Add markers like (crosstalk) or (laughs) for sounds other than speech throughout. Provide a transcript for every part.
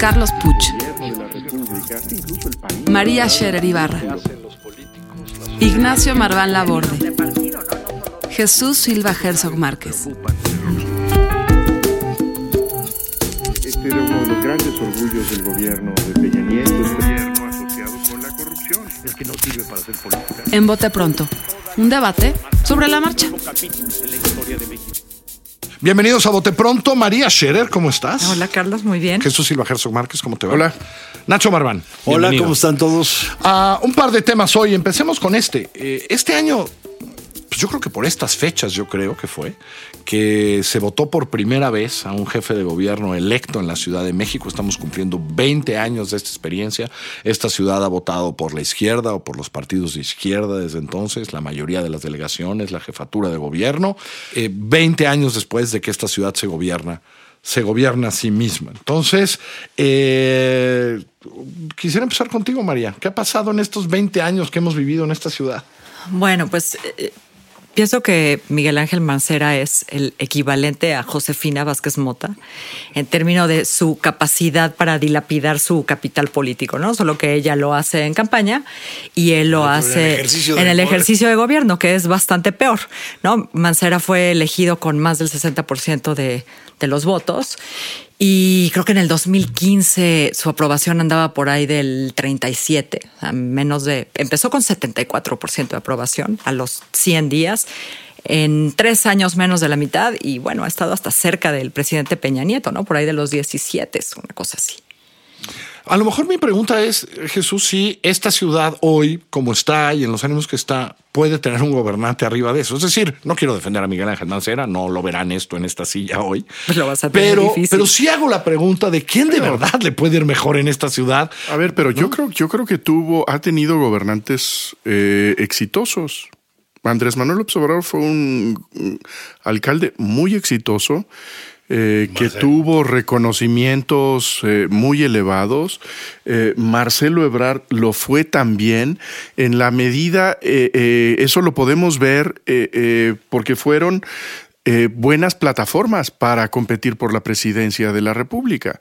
Carlos Puch, María Scherer Ibarra, Ignacio Marván Laborde, Jesús Silva Herzog Márquez. Este era uno de los grandes orgullos del gobierno de Peña Nieto, este gobierno asociado con la corrupción. Es que no sirve para hacer política. En Bote Pronto, un debate sobre la marcha. Bienvenidos a Bote Pronto. María Scherer, ¿cómo estás? Hola Carlos, muy bien. Jesús Silva Herzog Márquez, ¿cómo te va? Hola. Nacho Marván. Hola, bienvenido. ¿cómo están todos? Ah, un par de temas hoy. Empecemos con este. Eh, este año, yo creo que por estas fechas, yo creo que fue, que se votó por primera vez a un jefe de gobierno electo en la Ciudad de México. Estamos cumpliendo 20 años de esta experiencia. Esta ciudad ha votado por la izquierda o por los partidos de izquierda desde entonces, la mayoría de las delegaciones, la jefatura de gobierno. Eh, 20 años después de que esta ciudad se gobierna se gobierna a sí misma. Entonces, eh, quisiera empezar contigo, María. ¿Qué ha pasado en estos 20 años que hemos vivido en esta ciudad? Bueno, pues eh, pienso que Miguel Ángel Mancera es el equivalente a Josefina Vázquez Mota en términos de su capacidad para dilapidar su capital político, ¿no? Solo que ella lo hace en campaña y él lo en el hace en el ejercicio de gobierno, que es bastante peor, ¿no? Mancera fue elegido con más del 60% de, de los votos. Y creo que en el 2015 su aprobación andaba por ahí del 37, o sea, menos de... Empezó con 74% de aprobación a los 100 días, en tres años menos de la mitad, y bueno, ha estado hasta cerca del presidente Peña Nieto, ¿no? Por ahí de los 17, es una cosa así. A lo mejor mi pregunta es, Jesús, si esta ciudad hoy, como está y en los ánimos que está, puede tener un gobernante arriba de eso. Es decir, no quiero defender a Miguel Ángel Mancera, no lo verán esto en esta silla hoy. (laughs) Lo vas a tener pero, difícil. pero sí hago la pregunta de quién de verdad le puede ir mejor en esta ciudad. A ver, pero yo creo, yo creo que tuvo, ha tenido gobernantes eh, exitosos. Andrés Manuel López Obrador fue un, un alcalde muy exitoso. Eh, que tuvo reconocimientos eh, muy elevados. Eh, Marcelo Ebrard lo fue también en la medida, eso lo podemos ver porque fueron buenas plataformas para competir por la presidencia de la República.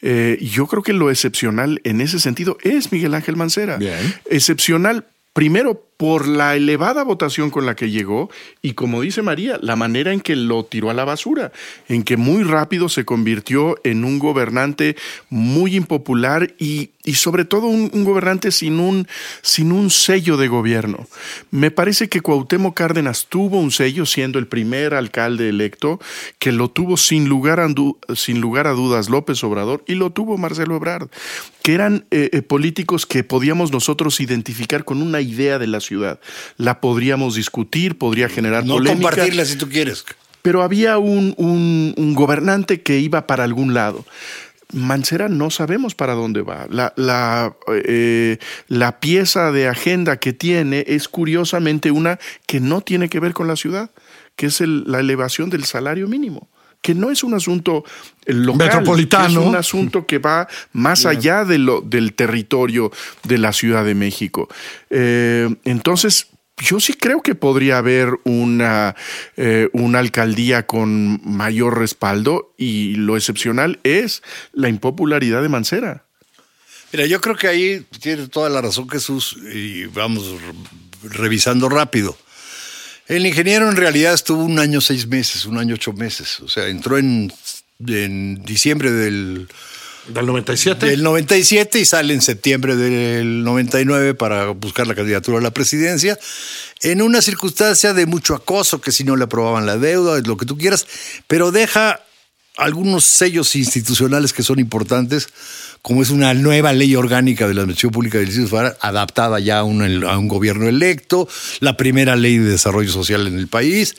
Yo creo que lo excepcional en ese sentido es Miguel Ángel Mancera. Bien. Excepcional, primero, por la elevada votación con la que llegó y, como dice María, la manera en que lo tiró a la basura, en que muy rápido se convirtió en un gobernante muy impopular y, y sobre todo un, gobernante sin un, sin un sello de gobierno. Me parece que Cuauhtémoc Cárdenas tuvo un sello siendo el primer alcalde electo, que lo tuvo sin lugar a, sin lugar a dudas López Obrador y lo tuvo Marcelo Ebrard, que eran eh, eh, políticos que podíamos nosotros identificar con una idea de la ciudad. La podríamos discutir, podría generar No polémica. compartirla si tú quieres. Pero había un, un- un gobernante que iba para algún lado. Mancera no sabemos para dónde va. La, la, eh, la pieza de agenda que tiene es curiosamente una que no tiene que ver con la ciudad, que es el- la elevación del salario mínimo que no es un asunto eh, local, Metropolitano. es un asunto que va más allá de lo, del territorio de la Ciudad de México. Eh, entonces, yo sí creo que podría haber una, eh, una alcaldía con mayor respaldo y lo excepcional es la impopularidad de Mancera. Mira, yo creo que ahí tiene toda la razón Jesús y vamos re- revisando rápido. El ingeniero en realidad estuvo un año seis meses, un año ocho meses. O sea, entró en, en diciembre del, Del 97. del 97 y sale en septiembre del 99 para buscar la candidatura a la presidencia, en una circunstancia de mucho acoso, que si no le aprobaban la deuda, lo que tú quieras, pero deja algunos sellos institucionales que son importantes, como es una nueva ley orgánica de la Administración Pública del Distrito Federal, adaptada ya a un, a un gobierno electo, la primera ley de desarrollo social en el país.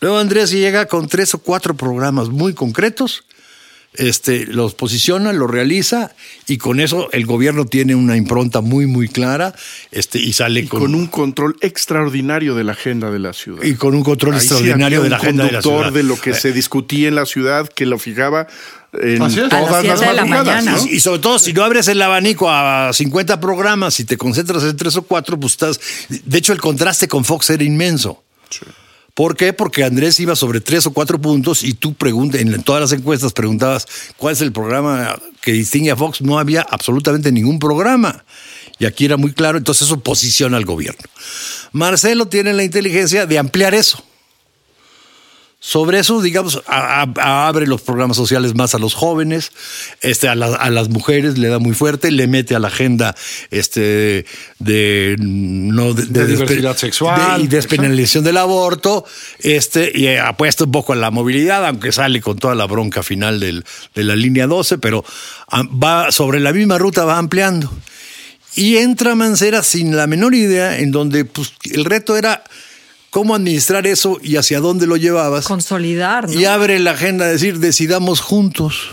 Luego Andrés llega con tres o cuatro programas muy concretos este, los posiciona, lo realiza y con eso el gobierno tiene una impronta muy, muy clara este, y sale y con, un control extraordinario de la agenda de la ciudad. Y con un control extraordinario de la agenda de la ciudad. de lo que se discutía en la ciudad, que lo fijaba en todas las, de la mañana. Y, sobre todo, si no abres el abanico a 50 programas y te concentras en tres o cuatro, pues estás. De hecho, el contraste con Fox era inmenso. Sí. ¿Por qué? Porque Andrés iba sobre tres o cuatro puntos y tú en todas las encuestas preguntabas cuál es el programa que distingue a Fox. No había absolutamente ningún programa. Y aquí era muy claro, entonces eso posiciona al gobierno. Marcelo tiene la inteligencia de ampliar eso. Sobre eso, digamos, abre los programas sociales más a los jóvenes, este, a, las mujeres le da muy fuerte, le mete a la agenda este, de, no, de, diversidad sexual y despenalización del aborto, este, y apuesta un poco a la movilidad, aunque sale con toda la bronca final del, de la línea 12, pero va sobre la misma ruta va ampliando. Y entra Mancera sin la menor idea, en donde pues, el reto era cómo administrar eso y hacia dónde lo llevabas. Consolidar. Y abre la agenda a decir, decidamos juntos.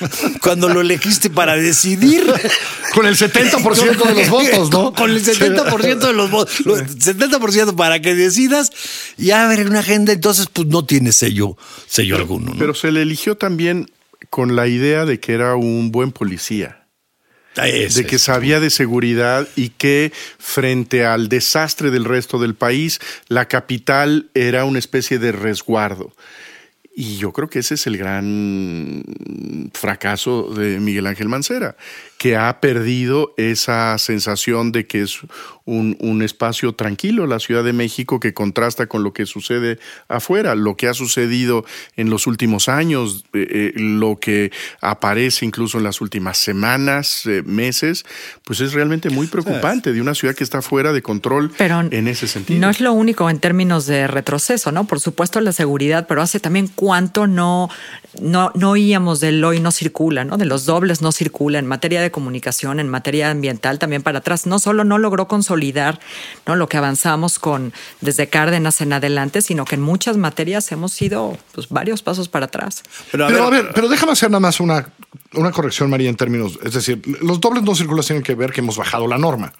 (laughs) Cuando lo elegiste para decidir. (laughs) Con el 70% (laughs) de los votos, ¿no? Con el 70% de los votos. 70% para que decidas y abre una agenda, entonces pues no tiene sello, sello alguno. Pero se le eligió también con la idea de que era un buen policía de que sabía de seguridad y que frente al desastre del resto del país, la capital era una especie de resguardo. Y yo creo que ese es el gran fracaso de Miguel Ángel Mancera, que ha perdido esa sensación de que es un, espacio tranquilo, la Ciudad de México, que contrasta con lo que sucede afuera, lo que ha sucedido en los últimos años, eh, eh, lo que aparece incluso en las últimas semanas, eh, meses, pues es realmente muy preocupante de una ciudad que está fuera de control en ese sentido. No es lo único en términos de retroceso, ¿no? Por supuesto la seguridad, pero hace también cuánto no, no, no oíamos del hoy no circula, ¿no? De los dobles no circula en materia de comunicación, en materia ambiental, también para atrás. No solo no logró consolidar ¿no? lo que avanzamos con desde Cárdenas en adelante, sino que en muchas materias hemos ido pues, varios pasos para atrás. Pero a, ver, pero déjame hacer nada más una, una corrección, María, en términos, es decir, los dobles no circulas tienen que ver que hemos bajado la norma.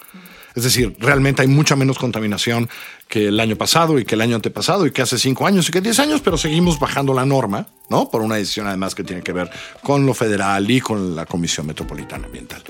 Es decir, realmente hay mucha menos contaminación que el año pasado y que el año antepasado y que hace cinco años y que diez años, pero seguimos bajando la norma, ¿no? Por una decisión además que tiene que ver con lo federal y con la Comisión Metropolitana Ambiental.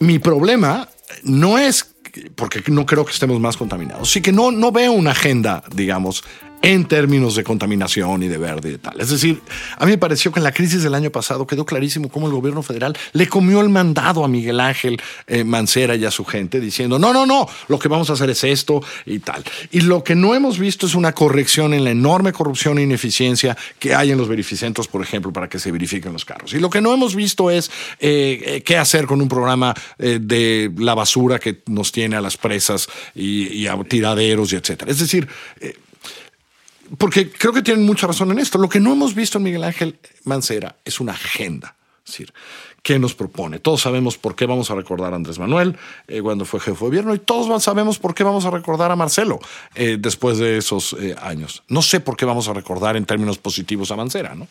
Mi problema no es porque no creo que estemos más contaminados, sí que no, no veo una agenda, digamos, en términos de contaminación y de verde y tal. Es decir, a mí me pareció que en la crisis del año pasado quedó clarísimo cómo el gobierno federal le comió el mandado a Miguel Ángel eh, Mancera y a su gente diciendo, no, no, no, lo que vamos a hacer es esto y tal. Y lo que no hemos visto es una corrección en la enorme corrupción e ineficiencia que hay en los verificentos, por ejemplo, para que se verifiquen los carros. Y lo que no hemos visto es eh, eh, qué hacer con un programa de la basura que nos tiene a las presas y, a tiraderos y etcétera. Es decir, porque creo que tienen mucha razón en esto. Lo que no hemos visto en Miguel Ángel Mancera es una agenda. Es decir, ¿qué nos propone? Todos sabemos por qué vamos a recordar a Andrés Manuel eh, cuando fue jefe de gobierno y todos sabemos por qué vamos a recordar a Marcelo eh, después de esos eh, años. No sé por qué vamos a recordar en términos positivos a Mancera, ¿no?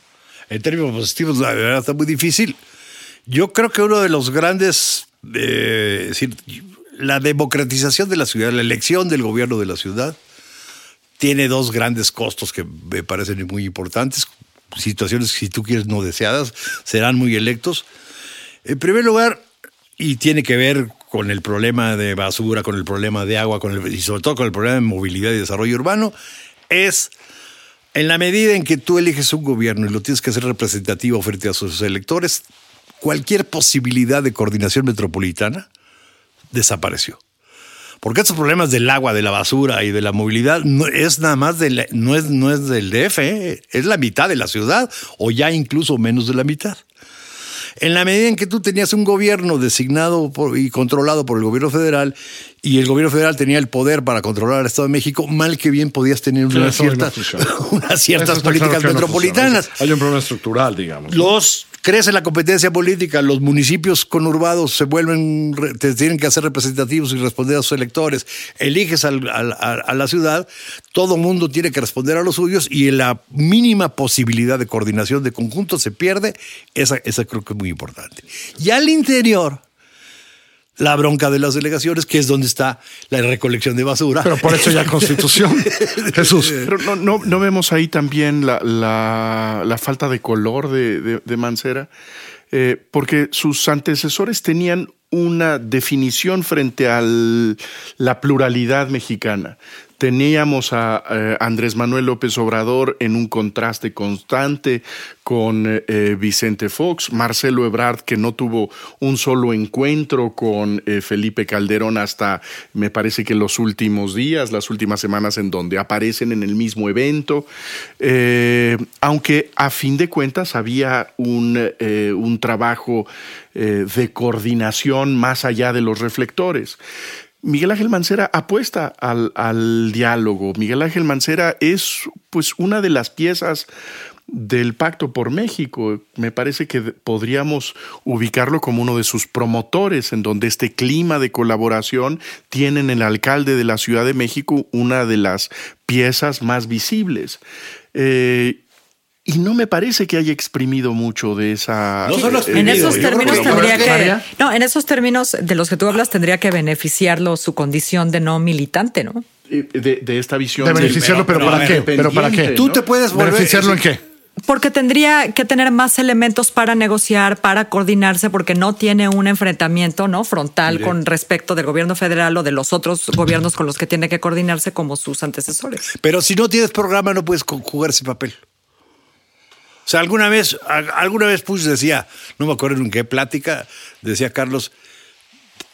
En términos positivos, la verdad está muy difícil. Yo creo que uno de los grandes, es decir, la democratización de la ciudad, la elección del gobierno de la ciudad, tiene dos grandes costos que me parecen muy importantes, situaciones, si tú quieres, no deseadas, serán muy electos. En primer lugar, y tiene que ver con el problema de basura, con el problema de agua, con el, y sobre todo con el problema de movilidad y desarrollo urbano, es en la medida en que tú eliges un gobierno y lo tienes que hacer representativo frente a sus electores, cualquier posibilidad de coordinación metropolitana desapareció. Porque estos problemas del agua, de la basura y de la movilidad no es nada más de no, es, no es del DF, ¿eh? es la mitad de la ciudad o ya incluso menos de la mitad. En la medida en que tú tenías un gobierno designado y controlado por el gobierno federal y el gobierno federal tenía el poder para controlar al Estado de México, mal que bien podías tener Sí, una no (laughs) unas ciertas políticas claro que no metropolitanas. Hay un problema estructural, digamos. Los crece la competencia política, los municipios conurbados se vuelven, te tienen que hacer representativos y responder a sus electores. Eliges al- al- a, a la ciudad, todo mundo tiene que responder a los suyos y la mínima posibilidad de coordinación de conjunto se pierde. Esa, esa creo que es muy importante. Y al interior, la bronca de las delegaciones, que es donde está la recolección de basura. Pero por eso ya constitución. (laughs) Jesús. Pero no, no, no vemos ahí también la, la- la falta de color de, de- de Mancera, Eh, porque sus antecesores tenían una definición frente a la pluralidad mexicana. Teníamos a eh, Andrés Manuel López Obrador en un contraste constante con eh, Vicente Fox, Marcelo Ebrard que no tuvo un solo encuentro con eh, Felipe Calderón hasta me parece que los últimos días, las últimas semanas en donde aparecen en el mismo evento, Eh, aunque a fin de cuentas había un, eh, un trabajo eh, de coordinación más allá de los reflectores. Miguel Ángel Mancera apuesta al, al diálogo. Miguel Ángel Mancera es pues una de las piezas del Pacto por México. Me parece que podríamos ubicarlo como uno de sus promotores, en donde este clima de colaboración tiene en el alcalde de la Ciudad de México una de las piezas más visibles. Eh, y no me parece que haya exprimido mucho de esa. No solo eh, En esos términos que- tendría ¿Qué? que. María? No, en esos términos de los que tú hablas tendría que beneficiarlo su condición de no militante, ¿no? eh, de, de esta visión. De del- beneficiarlo, pero, pero, ¿para qué? ¿Pero para qué? Tú ¿no? te puedes volver... ¿Beneficiarlo en qué? Porque tendría que tener más elementos para negociar, para coordinarse, porque no tiene un enfrentamiento no frontal con respecto del gobierno federal o de los otros gobiernos con los que tiene que coordinarse como sus antecesores. Pero si no tienes programa no puedes jugar ese papel. O sea, alguna vez, alguna vez Push decía, no me acuerdo en qué plática, decía Carlos,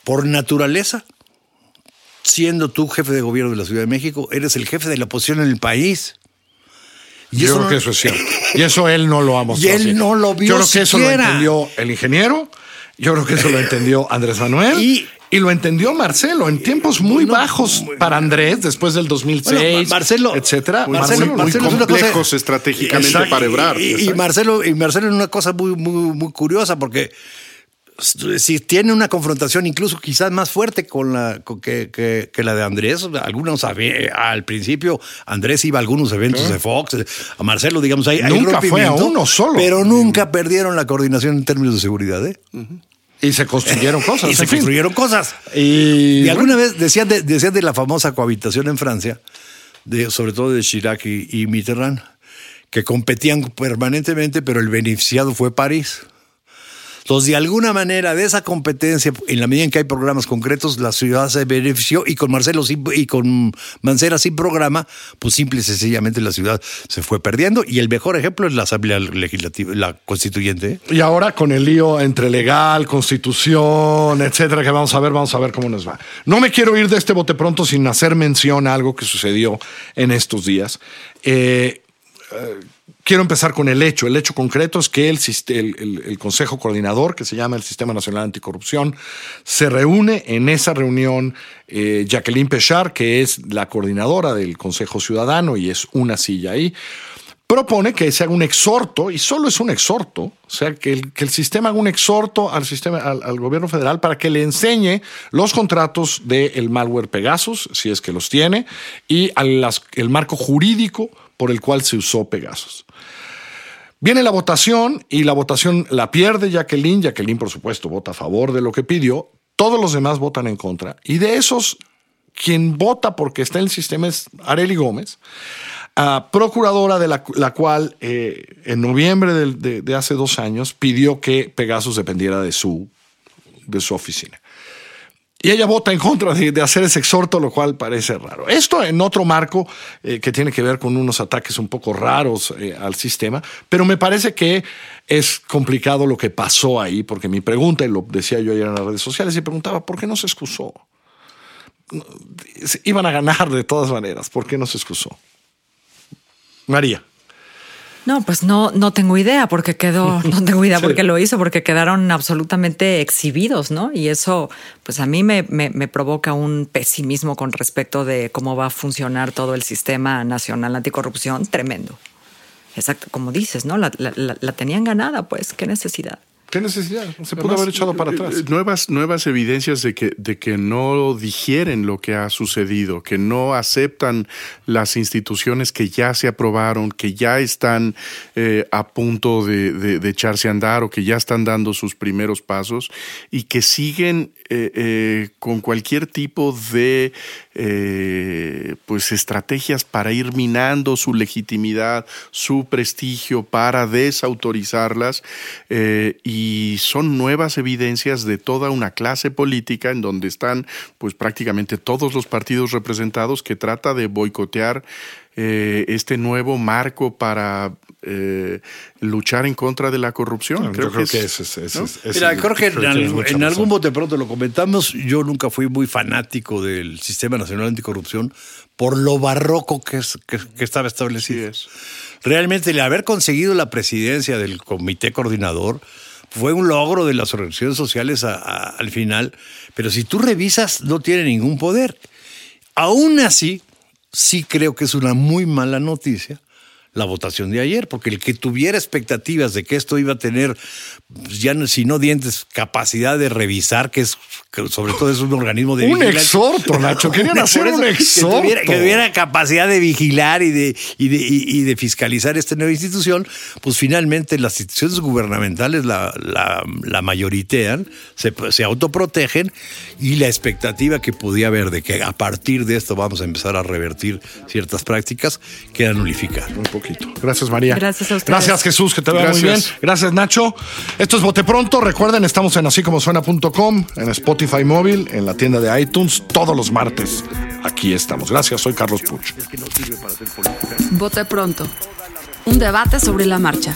por naturaleza, siendo tú jefe de gobierno de la Ciudad de México, eres el jefe de la oposición en el país. Y Yo creo no- que eso es cierto. Y eso él no lo ha (laughs) mostrado. Y él así. no lo vio Yo creo que eso lo entendió el ingeniero. Yo creo que eso lo entendió Andrés Manuel. Y- Y, lo entendió Marcelo en tiempos muy No, bajos muy- para Andrés después del 2006, Bueno, Marcelo- etcétera. Muy, Marcelo- muy- muy Marcelo es cosa- complejos estratégicamente Exacto. para Ebrard. Y. Marcelo, y Marcelo en una cosa muy, muy, muy curiosa, porque si tiene una confrontación incluso quizás más fuerte con la con que, que- que la de Andrés. Algunos al principio Andrés iba a algunos eventos de Fox, a Marcelo, digamos, hay Nunca fue a uno solo. Pero nunca perdieron la coordinación en términos de seguridad, ¿eh? Y se construyeron (laughs) cosas. y se en fin. construyeron cosas. Y, Y alguna vez decían de, decían de la famosa cohabitación en Francia, de, sobre todo de Chirac y, y Mitterrand, que competían permanentemente, pero el beneficiado fue París. Entonces, de alguna manera, de esa competencia, en la medida en que hay programas concretos, la ciudad se benefició y con Marcelo sin- y con Mancera sin programa, pues simple y sencillamente la ciudad se fue perdiendo. Y el mejor ejemplo es la Asamblea Legislativa, la Constituyente. ¿eh? Y ahora con el lío entre legal, constitución, etcétera, que vamos a ver, vamos a ver cómo nos va. No me quiero ir de este bote pronto sin hacer mención a algo que sucedió en estos días. Eh, eh, quiero empezar con el hecho. El hecho concreto es que el, Consejo Coordinador, que se llama el Sistema Nacional Anticorrupción, se reúne en esa reunión eh, Jacqueline Pechard, que es la coordinadora del Consejo Ciudadano y es una silla ahí propone que se haga un exhorto, y solo es un exhorto, o sea, que el, sistema haga un exhorto al, sistema, al, gobierno federal para que le enseñe los contratos del malware Pegasus, si es que los tiene, y al, las- el marco jurídico por el cual se usó Pegasus. Viene la votación y la votación la pierde Jacqueline. Jacqueline, por supuesto, vota a favor de lo que pidió. Todos los demás votan en contra. Y de esos, quien vota porque está en el sistema es Areli Gómez, ah, procuradora de la, cual eh, en noviembre de, de hace dos años pidió que Pegasus dependiera de su, de su oficina. Y ella vota en contra de, hacer ese exhorto, lo cual parece raro. Esto en otro marco eh, que tiene que ver con unos ataques un poco raros eh, al sistema, pero me parece que es complicado lo que pasó ahí, porque mi pregunta, y lo decía yo ayer en las redes sociales, y preguntaba, ¿por qué no se excusó? Iban a ganar de todas maneras, ¿por qué no se excusó? María. No, pues no, no tengo idea porque quedó, (laughs) no tengo idea porque lo hizo, porque quedaron absolutamente exhibidos, ¿no? Y eso, pues a mí me, me, me, provoca un pesimismo con respecto de cómo va a funcionar todo el sistema nacional anticorrupción tremendo. Exacto, como dices, ¿no? La, la, la tenían ganada, pues, qué necesidad. ¿Qué necesidad? Se pudo haber echado para atrás. Eh, nuevas, nuevas evidencias de que, de que no digieren lo que ha sucedido, que no aceptan las instituciones que ya se aprobaron, que ya están eh, a punto de, de, echarse a andar o que ya están dando sus primeros pasos y que siguen eh, con cualquier tipo de pues estrategias para ir minando su legitimidad, su prestigio, para desautorizarlas y y son nuevas evidencias de toda una clase política en donde están pues prácticamente todos los partidos representados que trata de boicotear eh, este nuevo marco para eh, luchar en contra de la corrupción. creo, que, es, es, Mira, creo que en, algún bote pronto lo comentamos. Yo nunca fui muy fanático del Sistema Nacional Anticorrupción por lo barroco que, es, que, estaba establecido. Realmente el haber conseguido la presidencia del comité coordinador fue un logro de las organizaciones sociales al final, pero si tú revisas no tiene ningún poder. Aún así, sí creo que es una muy mala noticia la votación de ayer, porque el que tuviera expectativas de que esto iba a tener, pues, ya no, si no dientes, capacidad de revisar, que es sobre todo es un organismo de un exhorto, Nacho. Querían (laughs) hacer un exhorto. Que tuviera, capacidad de vigilar y de, y de, fiscalizar esta nueva institución, pues finalmente las instituciones gubernamentales la, la, mayoritean, se, se, autoprotegen y la expectativa que podía haber de que a partir de esto vamos a empezar a revertir ciertas prácticas queda nulificada. Un poquito. Gracias, María. Gracias a ustedes. Gracias, Jesús, que te vaya muy bien. Gracias, Nacho. Esto es Bote Pronto. Recuerden, estamos en así como suena.com, en Spotify móvil, en la tienda de iTunes, todos los martes. Aquí estamos. Gracias, soy Carlos Puch. Vote pronto. Un debate sobre la marcha.